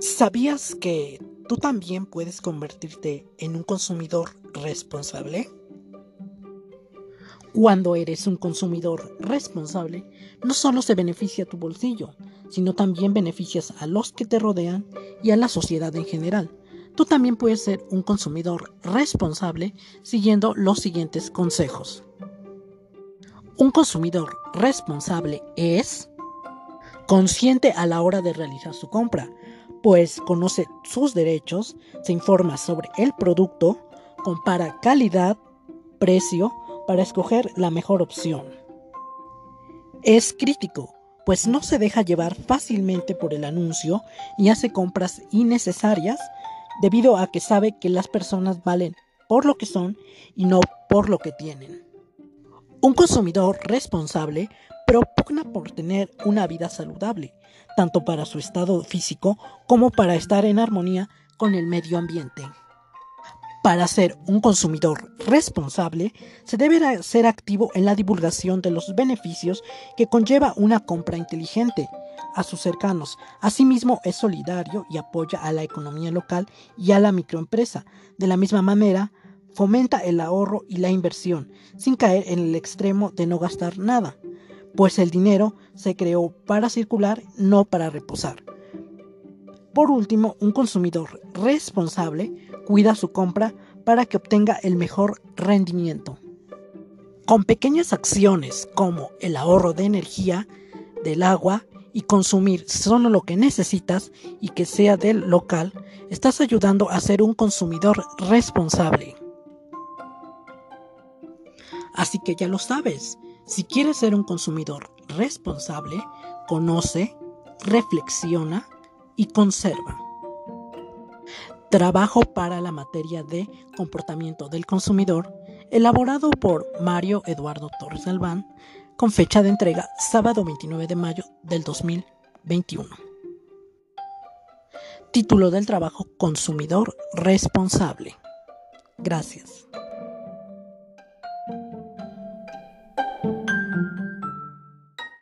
¿Sabías que tú también puedes convertirte en un consumidor responsable? Cuando eres un consumidor responsable, no solo se beneficia tu bolsillo, sino también beneficias a los que te rodean y a la sociedad en general. Tú también puedes ser un consumidor responsable siguiendo los siguientes consejos. Un consumidor responsable es consciente a la hora de realizar su compra, pues conoce sus derechos, se informa sobre el producto, compara calidad, precio, para escoger la mejor opción. Es crítico, pues no se deja llevar fácilmente por el anuncio ni hace compras innecesarias debido a que sabe que las personas valen por lo que son y no por lo que tienen. Un consumidor responsable propugna por tener una vida saludable, tanto para su estado físico como para estar en armonía con el medio ambiente. Para ser un consumidor responsable, se debe ser activo en la divulgación de los beneficios que conlleva una compra inteligente a sus cercanos. Asimismo, es solidario y apoya a la economía local y a la microempresa. De la misma manera, fomenta el ahorro y la inversión, sin caer en el extremo de no gastar nada, pues el dinero se creó para circular, no para reposar. Por último, un consumidor responsable cuida su compra para que obtenga el mejor rendimiento. Con pequeñas acciones como el ahorro de energía, del agua y consumir solo lo que necesitas y que sea del local, estás ayudando a ser un consumidor responsable. Así que ya lo sabes, si quieres ser un consumidor responsable, conoce, reflexiona, y conserva. Trabajo para la materia de comportamiento del consumidor, elaborado por Mario Eduardo Torres Galván, con fecha de entrega sábado 29 de mayo del 2021. Título del trabajo Consumidor responsable. Gracias.